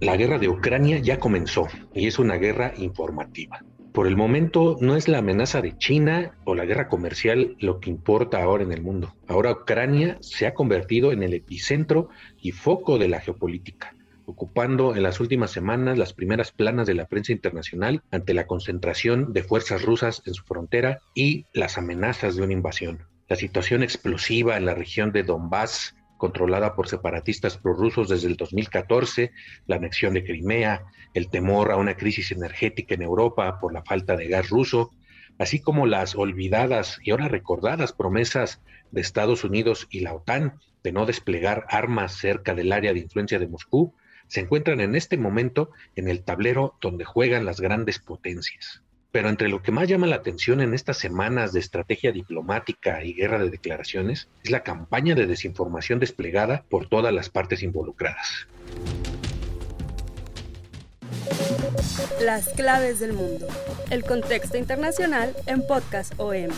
La guerra de Ucrania ya comenzó y es una guerra informativa. Por el momento no es la amenaza de China o la guerra comercial lo que importa ahora en el mundo. Ahora Ucrania se ha convertido en el epicentro y foco de la geopolítica, ocupando en las últimas semanas las primeras planas de la prensa internacional ante la concentración de fuerzas rusas en su frontera y las amenazas de una invasión. La situación explosiva en la región de Donbass controlada por separatistas prorrusos desde el 2014, la anexión de Crimea, el temor a una crisis energética en Europa por la falta de gas ruso, así como las olvidadas y ahora recordadas promesas de Estados Unidos y la OTAN de no desplegar armas cerca del área de influencia de Moscú, se encuentran en este momento en el tablero donde juegan las grandes potencias. Pero entre lo que más llama la atención en estas semanas de estrategia diplomática y guerra de declaraciones es la campaña de desinformación desplegada por todas las partes involucradas. Las claves del mundo. El contexto internacional en Podcast OM.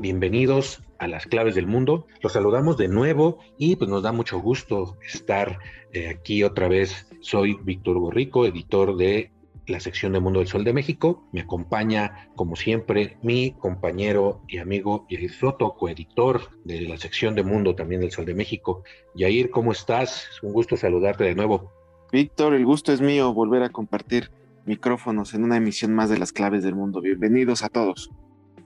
Bienvenidos a las claves del mundo. Los saludamos de nuevo y pues nos da mucho gusto estar eh, aquí otra vez. Soy Víctor Borrico, editor de la sección de Mundo del Sol de México. Me acompaña, como siempre, mi compañero y amigo Yair Soto, coeditor de la sección de Mundo también del Sol de México. Yair, ¿cómo estás? Es un gusto saludarte de nuevo. Víctor, el gusto es mío volver a compartir micrófonos en una emisión más de las claves del mundo. Bienvenidos a todos.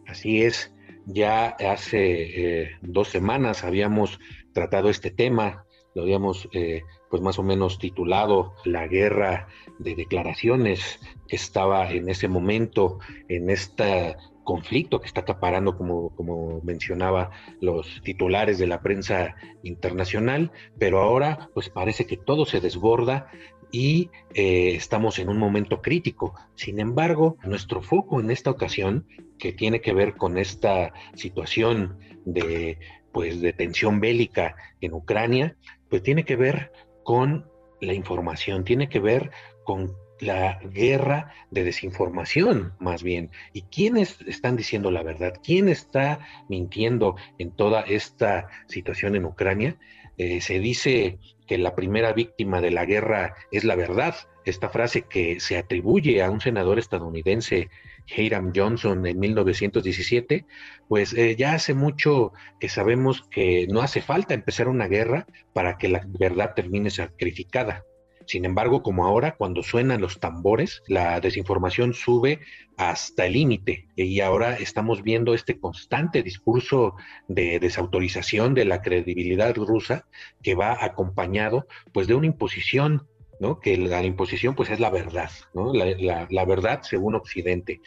Así es. Ya hace eh, dos semanas habíamos tratado este tema, lo habíamos eh, pues más o menos titulado La guerra de declaraciones que estaba en ese momento, en este conflicto que está acaparando, como, como mencionaba los titulares de la prensa internacional, pero ahora pues parece que todo se desborda y eh, estamos en un momento crítico. Sin embargo, nuestro foco en esta ocasión, que tiene que ver con esta situación de, pues, de tensión bélica en Ucrania, pues tiene que ver con la información, tiene que ver con la guerra de desinformación, más bien. ¿Y quiénes están diciendo la verdad? ¿Quién está mintiendo en toda esta situación en Ucrania? Eh, se dice que la primera víctima de la guerra es la verdad. Esta frase que se atribuye a un senador estadounidense, Hiram Johnson, en 1917, pues eh, ya hace mucho que sabemos que no hace falta empezar una guerra para que la verdad termine sacrificada. Sin embargo, como ahora, cuando suenan los tambores, la desinformación sube hasta el límite y ahora estamos viendo este constante discurso de desautorización de la credibilidad rusa que va acompañado pues de una imposición ¿no? que la, imposición pues es la verdad, ¿no? la, verdad según Occidente.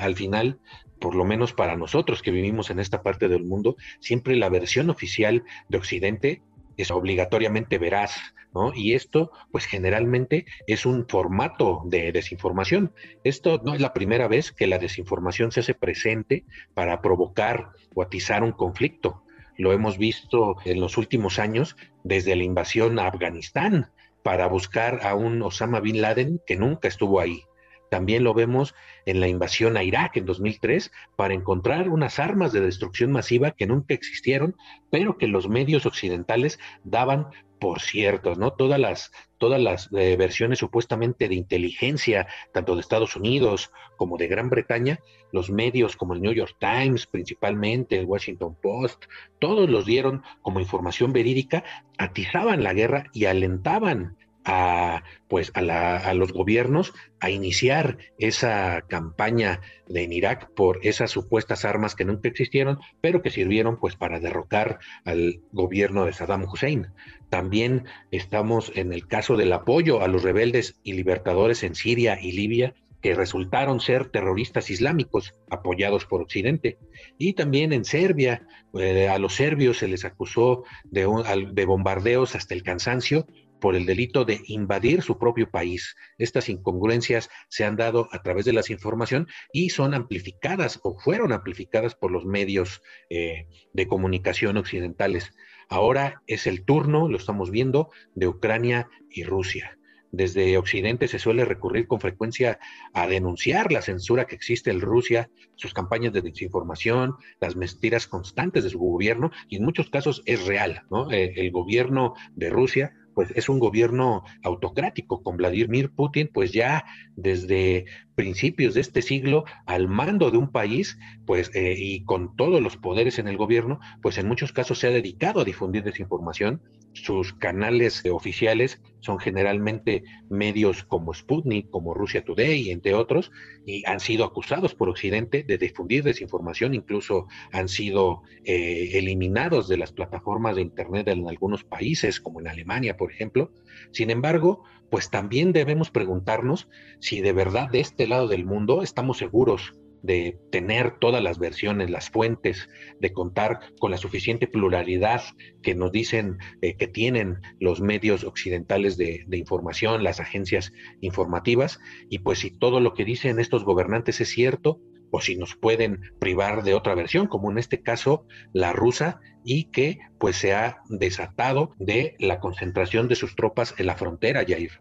al final, por lo menos para nosotros que vivimos en esta parte del mundo, siempre la versión oficial de Occidente es obligatoriamente veraz, ¿no? Y esto, pues generalmente es un formato de desinformación. Esto no es la primera vez que la desinformación se hace presente para provocar o atizar un conflicto. Lo hemos visto en los últimos años desde la invasión a Afganistán para buscar a un Osama Bin Laden que nunca estuvo ahí. También lo vemos en la invasión a Irak en 2003 para encontrar unas armas de destrucción masiva que nunca existieron, pero que los medios occidentales daban por cierto, ¿no? Todas las, todas las eh, versiones supuestamente de inteligencia, tanto de Estados Unidos como de Gran Bretaña, los medios como el New York Times principalmente, el Washington Post, todos los dieron como información verídica, atizaban la guerra y alentaban a, pues, a, los gobiernos a iniciar esa campaña en Irak por esas supuestas armas que nunca existieron, pero que sirvieron pues para derrocar al gobierno de Saddam Hussein. También estamos en el caso del apoyo a los rebeldes y libertadores en Siria y Libia, que resultaron ser terroristas islámicos apoyados por Occidente. Y también en Serbia, eh, a los serbios se les acusó de, de bombardeos hasta el cansancio por el delito de invadir su propio país. Estas incongruencias se han dado a través de la información y son amplificadas o fueron amplificadas por los medios eh, de comunicación occidentales. Ahora es el turno, lo estamos viendo, de Ucrania y Rusia. Desde Occidente se suele recurrir con frecuencia a denunciar la censura que existe en Rusia, sus campañas de desinformación, las mentiras constantes de su gobierno, y en muchos casos es real. ¿no? Eh, el gobierno de Rusia pues es un gobierno autocrático con Vladimir Putin, pues ya desde principios de este siglo al mando de un país, pues eh, y con todos los poderes en el gobierno, pues en muchos casos se ha dedicado a difundir desinformación. Sus canales oficiales son generalmente medios como Sputnik, como Russia Today, entre otros, y han sido acusados por Occidente de difundir desinformación, incluso han sido eh, eliminados de las plataformas de Internet en algunos países, como en Alemania, por ejemplo. Sin embargo, pues también debemos preguntarnos si de verdad de este lado del mundo estamos seguros de tener todas las versiones, las fuentes, de contar con la suficiente pluralidad que nos dicen eh, que tienen los medios occidentales de, de, información, las agencias informativas, y pues si todo lo que dicen estos gobernantes es cierto, o si nos pueden privar de otra versión, como en este caso la rusa, y que pues se ha desatado de la concentración de sus tropas en la frontera, Jair.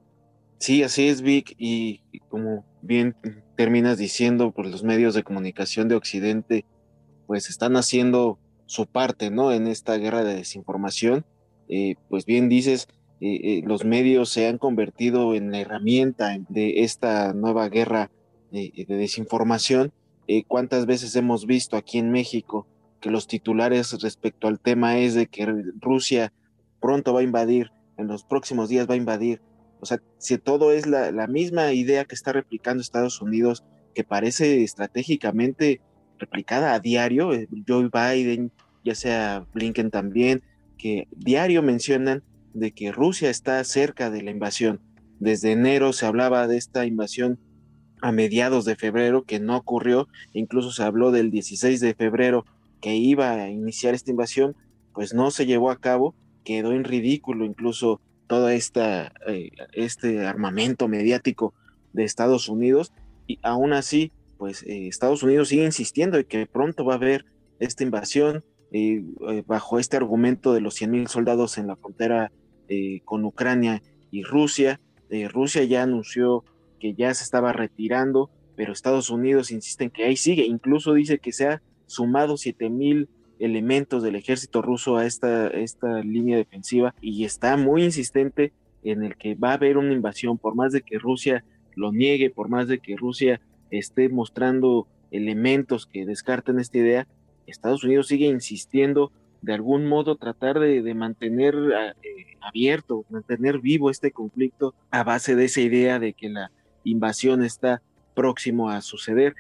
Sí, así es, Vic, y como bien terminas diciendo, pues los medios de comunicación de Occidente pues están haciendo su parte, ¿no? En esta guerra de desinformación. Eh, pues bien dices, eh, eh, los medios se han convertido en la herramienta de esta nueva guerra de desinformación eh, cuántas veces hemos visto aquí en México que los titulares respecto al tema es de que Rusia pronto va a invadir, en los próximos días va a invadir. O sea, si todo es la, misma idea que está replicando Estados Unidos, que parece estratégicamente replicada a diario, eh, Joe Biden, ya sea Blinken también, que diario mencionan de que Rusia está cerca de la invasión. Desde enero se hablaba de esta invasión a mediados de febrero, que no ocurrió, incluso se habló del 16 de febrero que iba a iniciar esta invasión, pues no se llevó a cabo, quedó en ridículo incluso todo esta, eh, este armamento mediático de Estados Unidos, y aún así, pues eh, Estados Unidos sigue insistiendo en que pronto va a haber esta invasión, eh, bajo este argumento de los 100.000 soldados en la frontera con Ucrania y Rusia. Rusia ya anunció que ya se estaba retirando, pero Estados Unidos insiste en que ahí sigue, incluso dice que se ha sumado 7000 elementos del ejército ruso a esta, esta línea defensiva y está muy insistente en el que va a haber una invasión, por más de que Rusia lo niegue, por más de que Rusia esté mostrando elementos que descarten esta idea, Estados Unidos sigue insistiendo de algún modo tratar de, mantener eh, abierto, mantener vivo este conflicto a base de esa idea de que la invasión está próximo a suceder.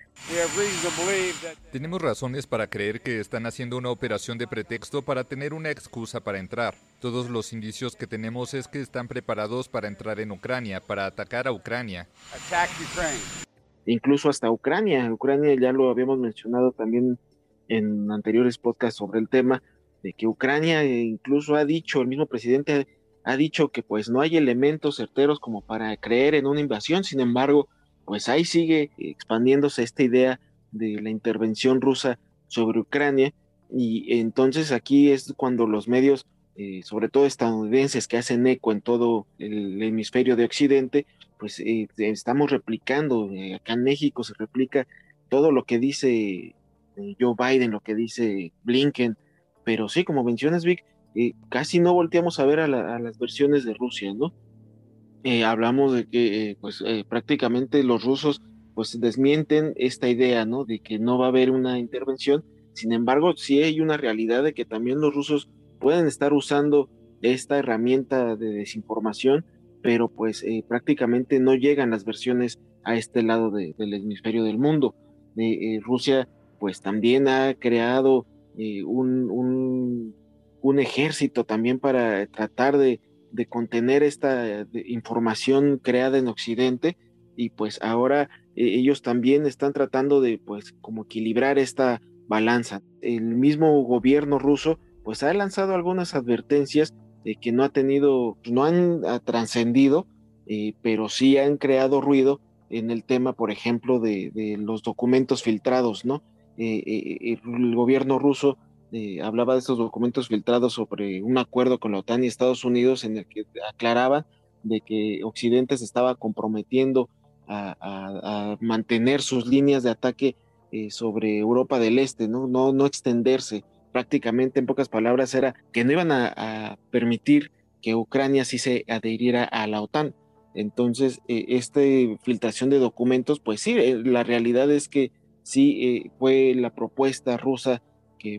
Tenemos razones para creer que están haciendo una operación de pretexto para tener una excusa para entrar. Todos los indicios que tenemos es que están preparados para entrar en Ucrania, para atacar a Ucrania. Incluso hasta Ucrania. Ucrania ya lo habíamos mencionado también en anteriores podcasts sobre el tema, de que Ucrania incluso ha dicho, el mismo presidente ha dicho que pues no hay elementos certeros como para creer en una invasión, sin embargo, pues ahí sigue expandiéndose esta idea de la intervención rusa sobre Ucrania y entonces aquí es cuando los medios, eh, sobre todo estadounidenses, que hacen eco en todo el hemisferio de Occidente, pues eh, estamos replicando, eh, acá en México se replica todo lo que dice Joe Biden, lo que dice Blinken, pero sí, como mencionas, Vic, eh, casi no volteamos a ver a, las versiones de Rusia, ¿no? Eh, hablamos de que eh, pues prácticamente los rusos pues desmienten esta idea, ¿no? De que no va a haber una intervención. Sin embargo, sí hay una realidad de que también los rusos pueden estar usando esta herramienta de desinformación, pero pues prácticamente no llegan las versiones a este lado del hemisferio del mundo. Rusia pues también ha creado un un ejército también para tratar de, contener esta información creada en Occidente y pues ahora eh, ellos también están tratando de pues como equilibrar esta balanza. El mismo gobierno ruso pues ha lanzado algunas advertencias de que no ha tenido, no han trascendido, eh, pero sí han creado ruido en el tema, por ejemplo, de, los documentos filtrados, ¿no? Eh, el gobierno ruso hablaba de estos documentos filtrados sobre un acuerdo con la OTAN y Estados Unidos en el que aclaraban de que Occidente se estaba comprometiendo a, mantener sus líneas de ataque eh, sobre Europa del Este, ¿no? No, no extenderse. Prácticamente, en pocas palabras, era que no iban a, permitir que Ucrania sí se adhiriera a la OTAN. Entonces, eh, esta filtración de documentos, pues sí, eh, la realidad es que sí fue la propuesta rusa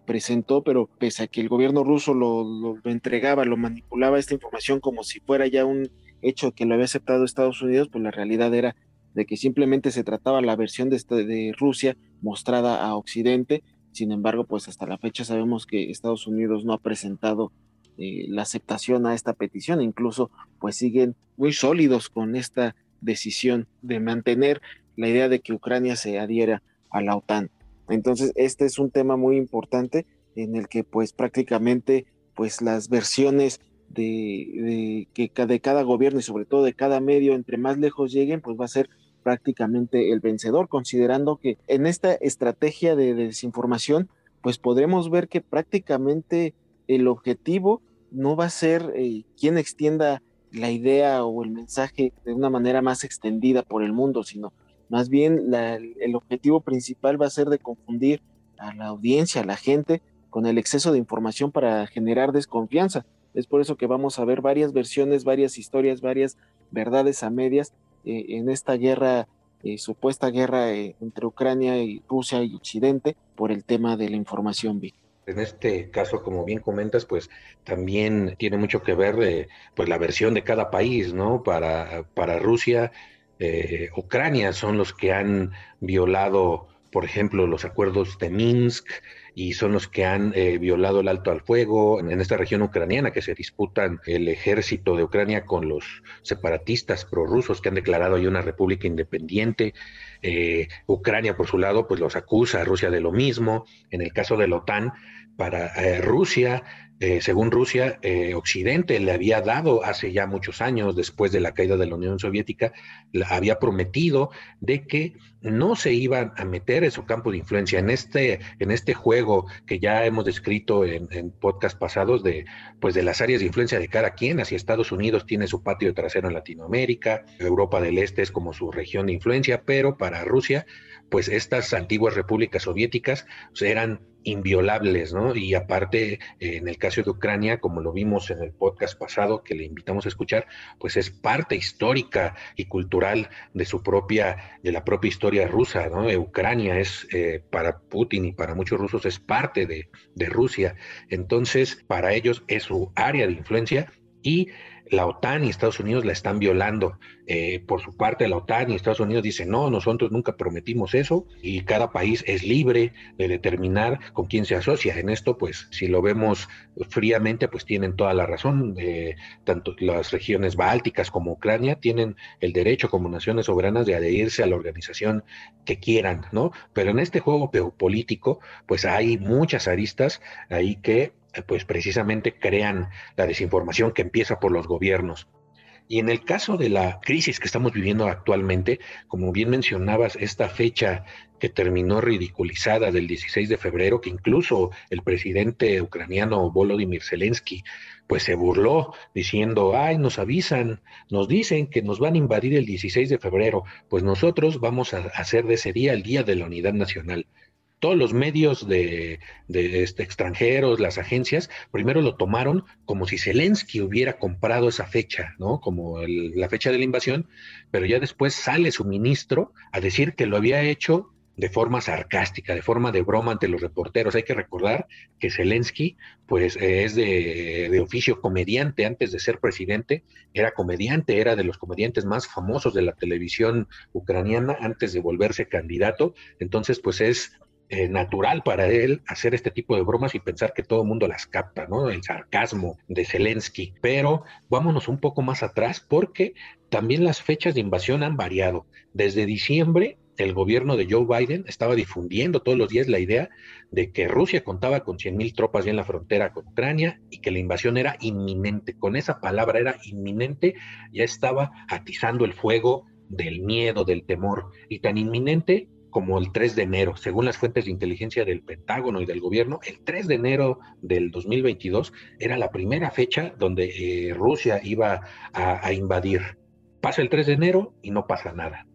presentó, pero pese a que el gobierno ruso lo, lo, entregaba, lo manipulaba esta información como si fuera ya un hecho que lo había aceptado Estados Unidos, pues la realidad era de que simplemente se trataba la versión de, de Rusia mostrada a Occidente. Sin embargo, pues hasta la fecha sabemos que Estados Unidos no ha presentado eh, la aceptación a esta petición. Incluso, pues siguen muy sólidos con esta decisión de mantener la idea de que Ucrania se adhiera a la OTAN. Entonces, este es un tema muy importante en el que, pues, prácticamente, pues, las versiones de, que de cada gobierno y sobre todo de cada medio, entre más lejos lleguen, pues va a ser prácticamente el vencedor, considerando que en esta estrategia de, desinformación, pues podremos ver que prácticamente el objetivo no va a ser eh, quien extienda la idea o el mensaje de una manera más extendida por el mundo, sino más bien el objetivo principal va a ser de confundir a la audiencia, a la gente, con el exceso de información para generar desconfianza. Es por eso que vamos a ver varias versiones, varias historias, varias verdades a medias eh, en esta guerra, eh, supuesta guerra eh, entre Ucrania y Rusia y Occidente por el tema de la información. En este caso, como bien comentas, pues también tiene mucho que ver pues la versión de cada país, ¿no? Para, para Rusia, Ucrania son los que han violado, por ejemplo, los acuerdos de Minsk, y son los que han eh, violado el alto al fuego en, esta región ucraniana que se disputan el ejército de Ucrania con los separatistas prorrusos que han declarado ahí una república independiente. Eh, Ucrania, por su lado, pues los acusa a Rusia de lo mismo. En el caso de la OTAN, para eh, Rusia, eh, según Rusia, eh, Occidente le había dado hace ya muchos años, después de la caída de la Unión Soviética, había prometido de que no se iban a meter en su campo de influencia en este, en este juego que ya hemos descrito en, en podcast pasados de, pues de las áreas de influencia de cada quien. Así Estados Unidos tiene su patio trasero en Latinoamérica, Europa del Este es como su región de influencia, pero para Rusia, pues estas antiguas repúblicas soviéticas eran inviolables, ¿no? Y aparte, en el caso de Ucrania, como lo vimos en el podcast pasado que le invitamos a escuchar, pues es parte histórica y cultural de su propia, de la propia historia rusa, ¿no? Ucrania es eh, para Putin y para muchos rusos es parte de, de Rusia. Entonces, para ellos es su área de influencia y la OTAN y Estados Unidos la están violando. Eh, por su parte, la OTAN y Estados Unidos dicen, no, nosotros nunca prometimos eso y cada país es libre de determinar con quién se asocia. En esto, pues, si lo vemos fríamente, pues tienen toda la razón. Eh, tanto las regiones bálticas como Ucrania tienen el derecho como naciones soberanas de adherirse a la organización que quieran, ¿no? Pero en este juego geopolítico, pues hay muchas aristas ahí que pues precisamente crean la desinformación que empieza por los gobiernos. Y en el caso de la crisis que estamos viviendo actualmente, como bien mencionabas, esta fecha que terminó ridiculizada del 16 de febrero, que incluso el presidente ucraniano Volodymyr Zelensky pues se burló diciendo, ay, nos avisan, nos dicen que nos van a invadir el 16 de febrero, pues nosotros vamos a hacer de ese día el Día de la Unidad Nacional todos los medios de, este, extranjeros, las agencias, primero lo tomaron como si Zelensky hubiera comprado esa fecha, ¿no? Como la fecha de la invasión, pero ya después sale su ministro a decir que lo había hecho de forma sarcástica, de forma de broma ante los reporteros. Hay que recordar que Zelensky, pues, es de, oficio comediante. Antes de ser presidente, era comediante, era de los comediantes más famosos de la televisión ucraniana antes de volverse candidato. Entonces, pues, es eh, natural para él hacer este tipo de bromas y pensar que todo el mundo las capta, ¿no? El sarcasmo de Zelensky. Pero vámonos un poco más atrás porque también las fechas de invasión han variado. Desde diciembre el gobierno de Joe Biden estaba difundiendo todos los días la idea de que Rusia contaba con 100.000 tropas en la frontera con Ucrania y que la invasión era inminente. Con esa palabra era inminente, ya estaba atizando el fuego del miedo, del temor, y tan inminente como el 3 de enero, según las fuentes de inteligencia del Pentágono y del gobierno, el 3 de enero del 2022 era la primera fecha donde eh, Rusia iba a, invadir. Pasa el 3 de enero y no pasa nada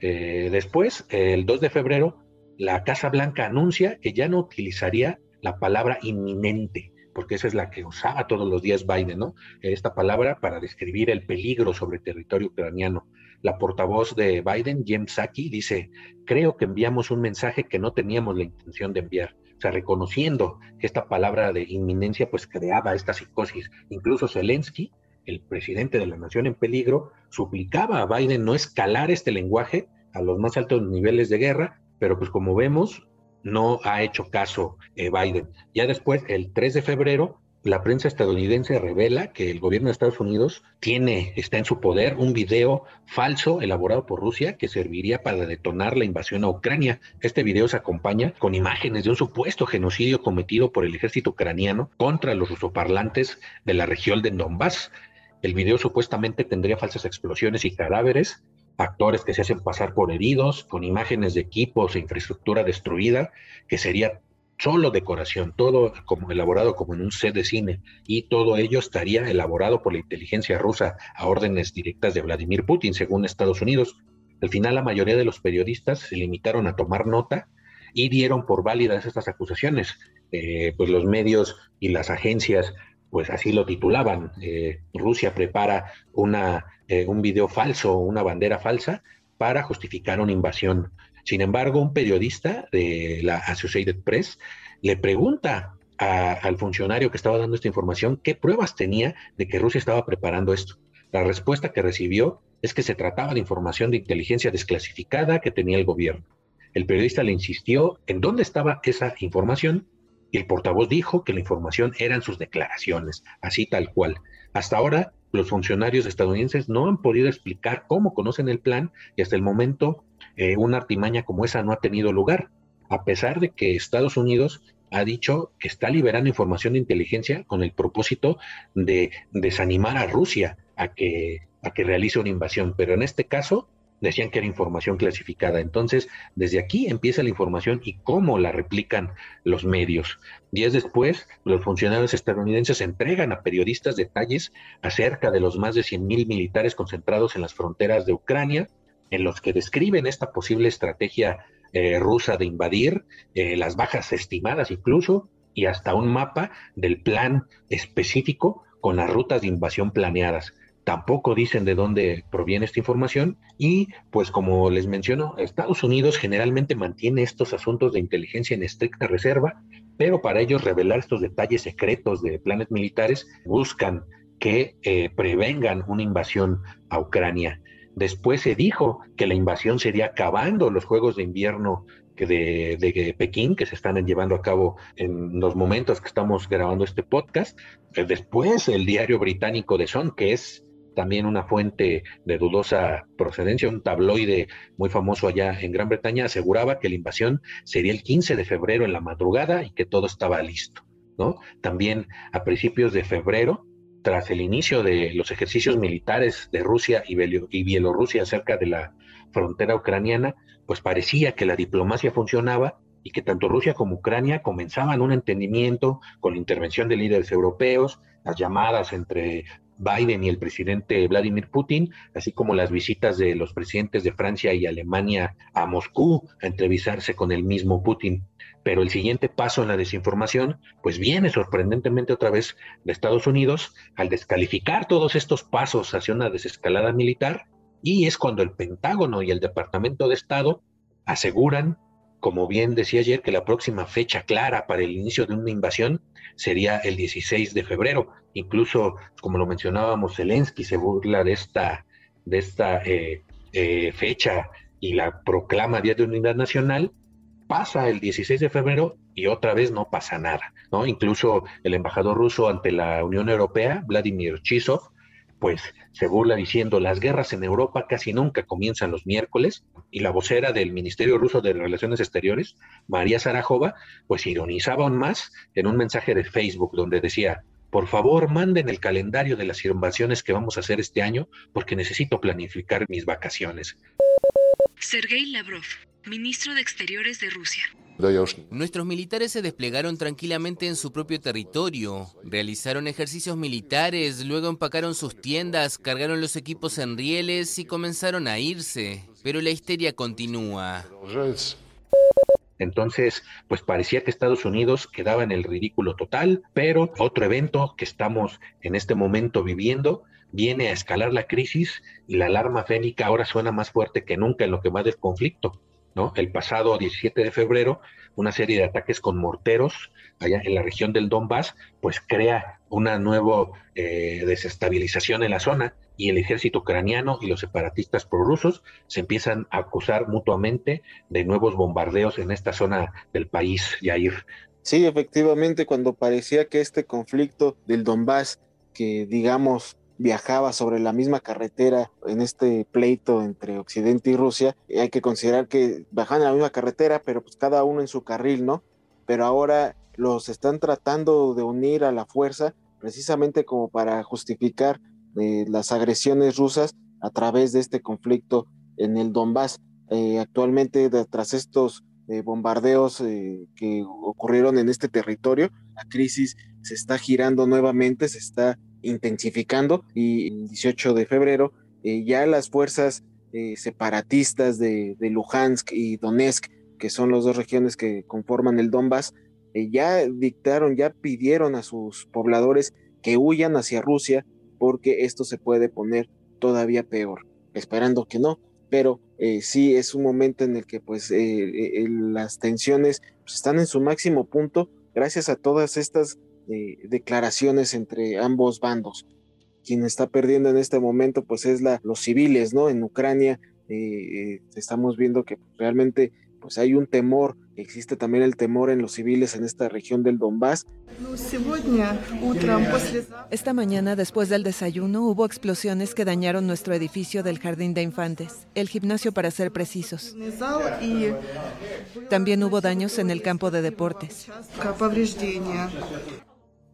eh, después, el 2 de febrero, la Casa Blanca anuncia que ya no utilizaría la palabra inminente, porque esa es la que usaba todos los días Biden, ¿no? Esta palabra para describir el peligro sobre territorio ucraniano. La portavoz de Biden, Jem Psaki, dice, creo que enviamos un mensaje que no teníamos la intención de enviar. O sea, reconociendo que esta palabra de inminencia pues creaba esta psicosis. Incluso Zelensky el presidente de la nación en peligro, suplicaba a Biden no escalar este lenguaje a los más altos niveles de guerra, pero pues como vemos, no ha hecho caso eh, Biden. Ya después, el 3 de febrero, la prensa estadounidense revela que el gobierno de Estados Unidos tiene, está en su poder un video falso elaborado por Rusia que serviría para detonar la invasión a Ucrania. Este video se acompaña con imágenes de un supuesto genocidio cometido por el ejército ucraniano contra los rusoparlantes de la región de Donbass. El video supuestamente tendría falsas explosiones y cadáveres, actores que se hacen pasar por heridos, con imágenes de equipos e infraestructura destruida, que sería solo decoración, todo como elaborado como en un set de cine, y todo ello estaría elaborado por la inteligencia rusa a órdenes directas de Vladimir Putin, según Estados Unidos. Al final, la mayoría de los periodistas se limitaron a tomar nota y dieron por válidas estas acusaciones. Eh, pues los medios y las agencias pues así lo titulaban. Eh, Rusia prepara una, eh, un video falso, una bandera falsa para justificar una invasión. Sin embargo, un periodista de la Associated Press le pregunta al funcionario que estaba dando esta información qué pruebas tenía de que Rusia estaba preparando esto. La respuesta que recibió es que se trataba de información de inteligencia desclasificada que tenía el gobierno. El periodista le insistió en dónde estaba esa información y el portavoz dijo que la información eran sus declaraciones, así tal cual. Hasta ahora, los funcionarios estadounidenses no han podido explicar cómo conocen el plan y hasta el momento eh, una artimaña como esa no ha tenido lugar, a pesar de que Estados Unidos ha dicho que está liberando información de inteligencia con el propósito de desanimar a Rusia a que, a que realice una invasión. Pero en este caso, decían que era información clasificada. Entonces, desde aquí empieza la información y cómo la replican los medios. Días después, los funcionarios estadounidenses entregan a periodistas detalles acerca de los más de 100.000 militares concentrados en las fronteras de Ucrania, en los que describen esta posible estrategia eh, rusa de invadir, eh, las bajas estimadas incluso, y hasta un mapa del plan específico con las rutas de invasión planeadas tampoco dicen de dónde proviene esta información y pues como les menciono, Estados Unidos generalmente mantiene estos asuntos de inteligencia en estricta reserva, pero para ellos revelar estos detalles secretos de planes militares buscan que eh, prevengan una invasión a Ucrania. Después se dijo que la invasión sería acabando los Juegos de Invierno de, de, Pekín que se están llevando a cabo en los momentos que estamos grabando este podcast. Después el diario británico de Son, que es también una fuente de dudosa procedencia, un tabloide muy famoso allá en Gran Bretaña, aseguraba que la invasión sería el 15 de febrero en la madrugada y que todo estaba listo. ¿no? También a principios de febrero, tras el inicio de los ejercicios militares de Rusia y, Bielorrusia cerca de la frontera ucraniana, pues parecía que la diplomacia funcionaba y que tanto Rusia como Ucrania comenzaban un entendimiento con la intervención de líderes europeos, las llamadas entre Biden y el presidente Vladimir Putin, así como las visitas de los presidentes de Francia y Alemania a Moscú a entrevistarse con el mismo Putin. Pero el siguiente paso en la desinformación, pues viene sorprendentemente otra vez de Estados Unidos al descalificar todos estos pasos hacia una desescalada militar, y es cuando el Pentágono y el Departamento de Estado aseguran como bien decía ayer, que la próxima fecha clara para el inicio de una invasión sería el 16 de febrero. Incluso, como lo mencionábamos, Zelensky se burla de esta, de esta eh, eh, fecha y la proclama Día de Unidad Nacional, Pasa el 16 de febrero y otra vez no pasa nada, ¿no? Incluso el embajador ruso ante la Unión Europea, Vladimir Chisov, pues se burla diciendo las guerras en Europa casi nunca comienzan los miércoles y la vocera del Ministerio Ruso de Relaciones Exteriores, María Sarajova, pues ironizaba aún más en un mensaje de Facebook donde decía, por favor manden el calendario de las invasiones que vamos a hacer este año porque necesito planificar mis vacaciones. Sergei Lavrov, ministro de Exteriores de Rusia. Nuestros militares se desplegaron tranquilamente en su propio territorio, realizaron ejercicios militares, luego empacaron sus tiendas, cargaron los equipos en rieles y comenzaron a irse. Pero la histeria continúa. Entonces, pues parecía que Estados Unidos quedaba en el ridículo total, pero otro evento que estamos en este momento viviendo viene a escalar la crisis y la alarma fénica ahora suena más fuerte que nunca en lo que va del conflicto. ¿No? El pasado 17 de febrero, una serie de ataques con morteros allá en la región del Donbass, pues crea una nueva eh, desestabilización en la zona y el ejército ucraniano y los separatistas prorrusos se empiezan a acusar mutuamente de nuevos bombardeos en esta zona del país, Yair. Sí, efectivamente, cuando parecía que este conflicto del Donbass, que digamos viajaba sobre la misma carretera en este pleito entre Occidente y Rusia, hay que considerar que bajan en la misma carretera, pero pues cada uno en su carril, ¿no? Pero ahora los están tratando de unir a la fuerza precisamente como para justificar eh, las agresiones rusas a través de este conflicto en el Donbass. Eh, actualmente, tras estos eh, bombardeos que ocurrieron en este territorio, la crisis se está girando nuevamente, se está intensificando y el 18 de febrero eh, ya las fuerzas eh, separatistas de, Luhansk y Donetsk, que son las dos regiones que conforman el Donbass, eh, ya dictaron, ya pidieron a sus pobladores que huyan hacia Rusia porque esto se puede poner todavía peor, esperando que no, pero sí es un momento en el que pues las tensiones pues, están en su máximo punto gracias a todas estas declaraciones entre ambos bandos. Quien está perdiendo en este momento, pues es la, los civiles, ¿no? En Ucrania eh, eh, estamos viendo que realmente pues hay un temor, existe también el temor en los civiles en esta región del Donbass. Esta mañana, después del desayuno, hubo explosiones que dañaron nuestro edificio del Jardín de Infantes, el gimnasio para ser precisos. También hubo daños en el campo de deportes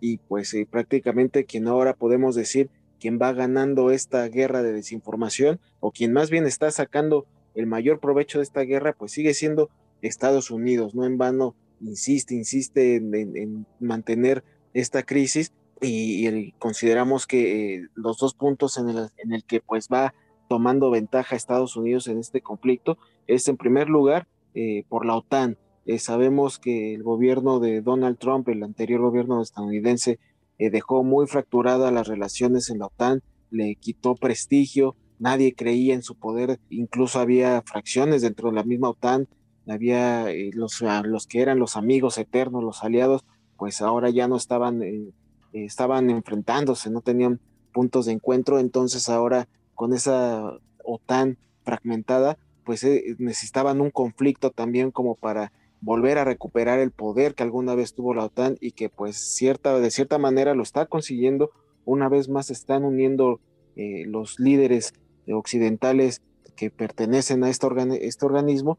y pues eh, prácticamente quien ahora podemos decir quien va ganando esta guerra de desinformación o quien más bien está sacando el mayor provecho de esta guerra, pues sigue siendo Estados Unidos, no en vano insiste, insiste en, mantener esta crisis y, consideramos que eh, los dos puntos en el, en el que pues va tomando ventaja Estados Unidos en este conflicto es en primer lugar eh, por la OTAN, eh, sabemos que el gobierno de Donald Trump, el anterior gobierno estadounidense, eh, dejó muy fracturadas las relaciones en la OTAN, le quitó prestigio, nadie creía en su poder, incluso había fracciones dentro de la misma OTAN, había eh, los, los que eran los amigos eternos, los aliados, pues ahora ya no estaban, estaban enfrentándose, no tenían puntos de encuentro, entonces ahora con esa OTAN fragmentada, pues necesitaban un conflicto también como para volver a recuperar el poder que alguna vez tuvo la OTAN y que pues cierta, de cierta manera lo está consiguiendo. Una vez más están uniendo eh, los líderes occidentales que pertenecen a este, este, organismo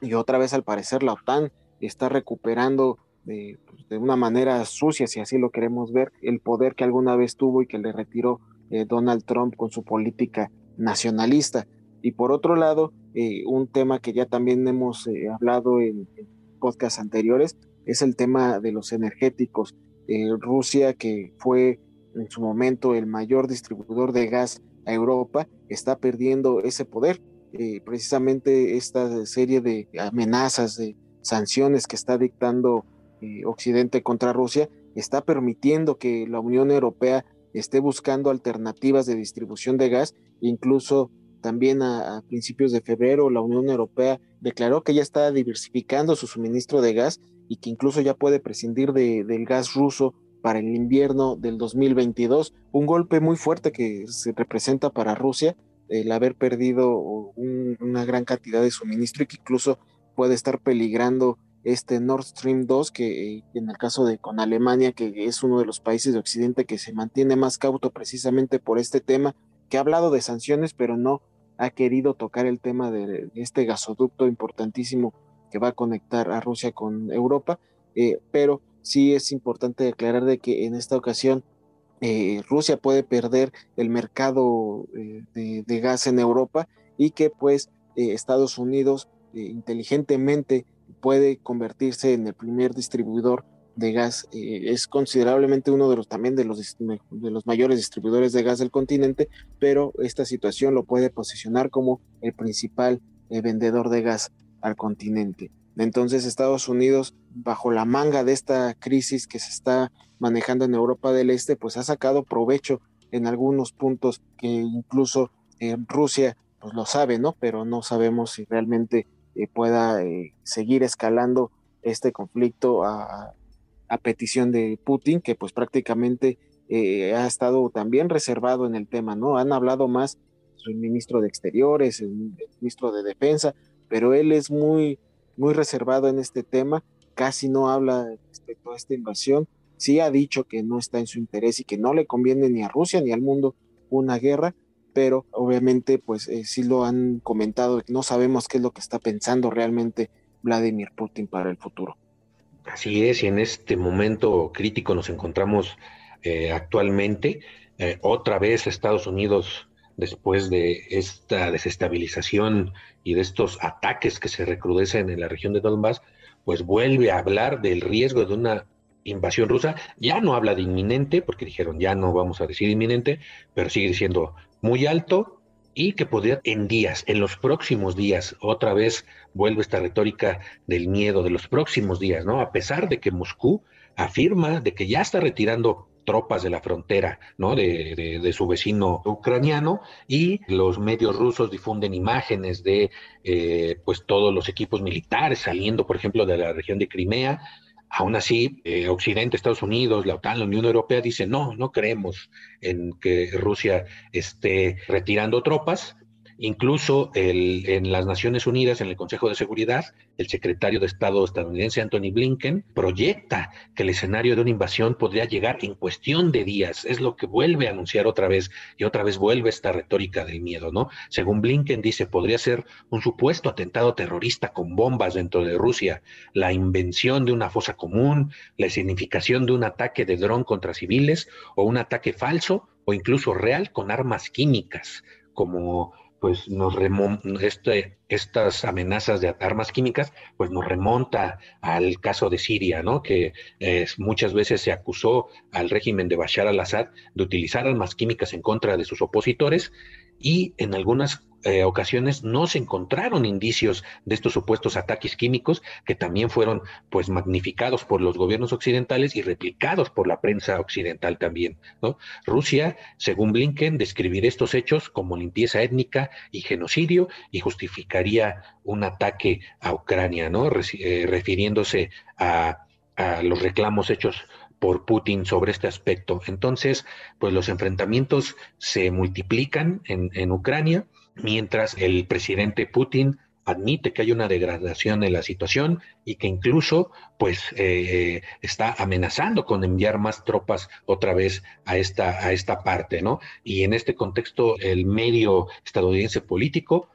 y otra vez al parecer la OTAN está recuperando de, pues, de, una manera sucia, si así lo queremos ver, el poder que alguna vez tuvo y que le retiró eh, Donald Trump con su política nacionalista. Y por otro lado, eh, un tema que ya también hemos eh, hablado en, podcasts anteriores es el tema de los energéticos. Eh, Rusia, que fue en su momento el mayor distribuidor de gas a Europa, está perdiendo ese poder. precisamente esta serie de amenazas, de sanciones que está dictando Occidente contra Rusia, está permitiendo que la Unión Europea esté buscando alternativas de distribución de gas, incluso también a, principios de febrero la Unión Europea declaró que ya está diversificando su suministro de gas y que incluso ya puede prescindir del gas ruso para el invierno del 2022. Un golpe muy fuerte que se representa para Rusia el haber perdido una gran cantidad de suministro y que incluso puede estar peligrando este Nord Stream 2, que eh, en el caso de con Alemania, que es uno de los países de Occidente que se mantiene más cauto precisamente por este tema, que ha hablado de sanciones, pero no ha querido tocar el tema de, este gasoducto importantísimo que va a conectar a Rusia con Europa, eh, pero sí es importante aclarar de que en esta ocasión eh, Rusia puede perder el mercado de, de, gas en Europa y que pues Estados Unidos inteligentemente puede convertirse en el primer distribuidor de gas. Eh, es considerablemente uno de los también de los, de los mayores distribuidores de gas del continente, pero esta situación lo puede posicionar como el principal eh, vendedor de gas al continente. Entonces Estados Unidos, bajo la manga de esta crisis que se está manejando en Europa del Este, pues ha sacado provecho en algunos puntos que incluso eh, Rusia pues lo sabe, ¿no? Pero no sabemos si realmente pueda seguir escalando este conflicto a, petición de Putin, que pues prácticamente eh, ha estado también reservado en el tema, ¿no? Han hablado más el ministro de Exteriores, el ministro de Defensa, pero él es muy, muy reservado en este tema, casi no habla respecto a esta invasión, sí ha dicho que no está en su interés y que no le conviene ni a Rusia ni al mundo una guerra, pero obviamente pues eh, sí lo han comentado, no sabemos qué es lo que está pensando realmente Vladimir Putin para el futuro. Así es, y en este momento crítico nos encontramos eh, actualmente. Eh, otra vez Estados Unidos, después de esta desestabilización y de estos ataques que se recrudecen en la región de Donbass, pues vuelve a hablar del riesgo de una invasión rusa. Ya no habla de inminente, porque dijeron ya no vamos a decir inminente, pero sigue diciendo muy alto y que podría en días, en los próximos días, otra vez vuelve esta retórica del miedo de los próximos días, ¿no? A pesar de que Moscú afirma de que ya está retirando tropas de la frontera, ¿no? De, de, su vecino ucraniano y los medios rusos difunden imágenes de, eh, pues, todos los equipos militares saliendo, por ejemplo, de la región de Crimea, Aún así, eh, Occidente, Estados Unidos, la OTAN, la Unión Europea dicen, no, no creemos en que Rusia esté retirando tropas, Incluso en las Naciones Unidas, en el Consejo de Seguridad, el secretario de Estado estadounidense Anthony Blinken proyecta que el escenario de una invasión podría llegar en cuestión de días. Es lo que vuelve a anunciar otra vez y otra vez vuelve esta retórica del miedo, ¿no? Según Blinken dice, podría ser un supuesto atentado terrorista con bombas dentro de Rusia, la invención de una fosa común, la significación de un ataque de dron contra civiles o un ataque falso o incluso real con armas químicas como pues nos este, estas amenazas de armas químicas, pues nos remonta al caso de Siria, ¿no? Que muchas veces se acusó al régimen de Bashar al-Assad de utilizar armas químicas en contra de sus opositores y en algunas eh, ocasiones no se encontraron indicios de estos supuestos ataques químicos que también fueron pues magnificados por los gobiernos occidentales y replicados por la prensa occidental también. ¿no? Rusia, según Blinken, describiría estos hechos como limpieza étnica y genocidio y justificaría un ataque a Ucrania, ¿no? Eh, refiriéndose a, a los reclamos hechos por Putin sobre este aspecto. Entonces, pues los enfrentamientos se multiplican en, en Ucrania mientras el presidente Putin admite que hay una degradación en la situación y que incluso pues eh, está amenazando con enviar más tropas otra vez a esta, a esta parte, ¿no? Y en este contexto el medio estadounidense político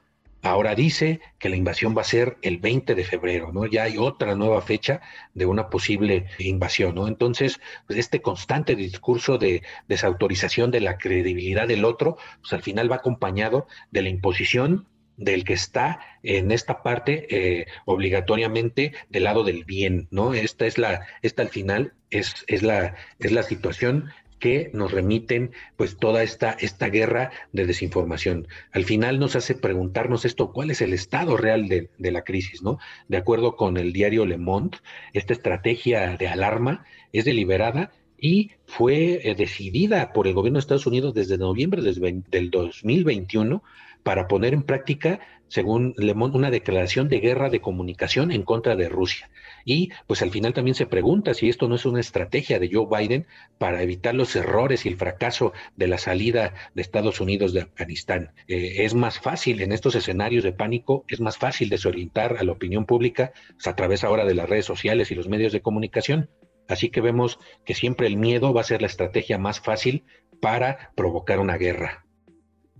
ahora dice que la invasión va a ser el 20 de febrero, ¿no? Ya hay otra nueva fecha de una posible invasión, ¿no? Entonces, pues este constante discurso de desautorización de la credibilidad del otro, pues al final va acompañado de la imposición del que está en esta parte eh, obligatoriamente del lado del bien, ¿no? Esta es la, esta al final es, es la, es la situación que nos remiten pues toda esta, esta guerra de desinformación. Al final nos hace preguntarnos esto, ¿cuál es el estado real de, la crisis? ¿no? De acuerdo con el diario Le Monde, esta estrategia de alarma es deliberada y fue eh, decidida por el gobierno de Estados Unidos desde noviembre del 2021 para poner en práctica según Le una declaración de guerra de comunicación en contra de Rusia. Y pues al final también se pregunta si esto no es una estrategia de Joe Biden para evitar los errores y el fracaso de la salida de Estados Unidos de Afganistán. Eh, es más fácil en estos escenarios de pánico, es más fácil desorientar a la opinión pública pues, a través ahora de las redes sociales y los medios de comunicación. Así que vemos que siempre el miedo va a ser la estrategia más fácil para provocar una guerra.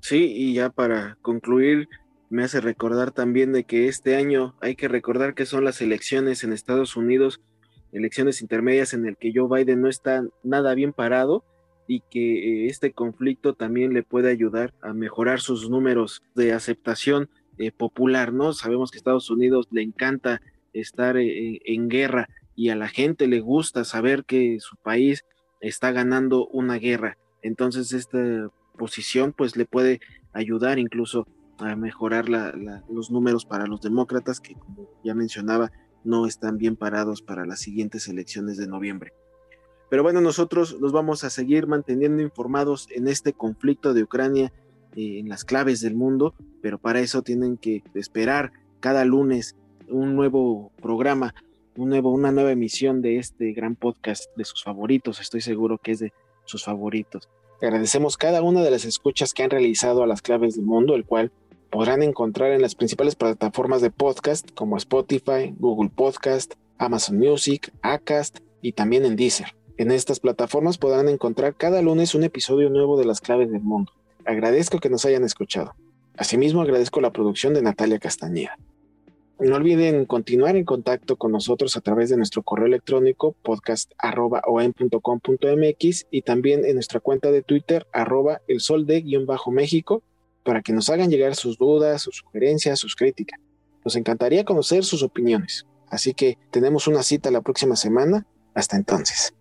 Sí, y ya para concluir, me hace recordar también de que este año hay que recordar que son las elecciones en Estados Unidos, elecciones intermedias en el que Joe Biden no está nada bien parado y que eh, este conflicto también le puede ayudar a mejorar sus números de aceptación eh, popular, ¿no? Sabemos que Estados Unidos le encanta estar eh, en guerra y a la gente le gusta saber que su país está ganando una guerra. Entonces esta posición pues le puede ayudar incluso a mejorar los números para los demócratas, que como ya mencionaba, no están bien parados para las siguientes elecciones de noviembre. Pero bueno, nosotros nos vamos a seguir manteniendo informados en este conflicto de Ucrania, eh, en las claves del mundo, pero para eso tienen que esperar cada lunes un nuevo programa, un nuevo, una nueva emisión de este gran podcast de sus favoritos. Estoy seguro que es de sus favoritos. Agradecemos cada una de las escuchas que han realizado a las claves del mundo, el cual podrán encontrar en las principales plataformas de podcast como Spotify, Google Podcast, Amazon Music, Acast y también en Deezer. En estas plataformas podrán encontrar cada lunes un episodio nuevo de Las Claves del Mundo. Agradezco que nos hayan escuchado. Asimismo agradezco la producción de Natalia Castañeda. No olviden continuar en contacto con nosotros a través de nuestro correo electrónico podcast.com.mx y también en nuestra cuenta de Twitter arroba el sol de-méxico para que nos hagan llegar sus dudas, sus sugerencias, sus críticas. Nos encantaría conocer sus opiniones. Así que tenemos una cita la próxima semana. Hasta entonces.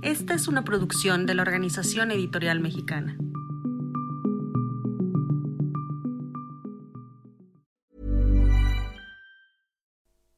Esta es una producción de la Organización Editorial Mexicana.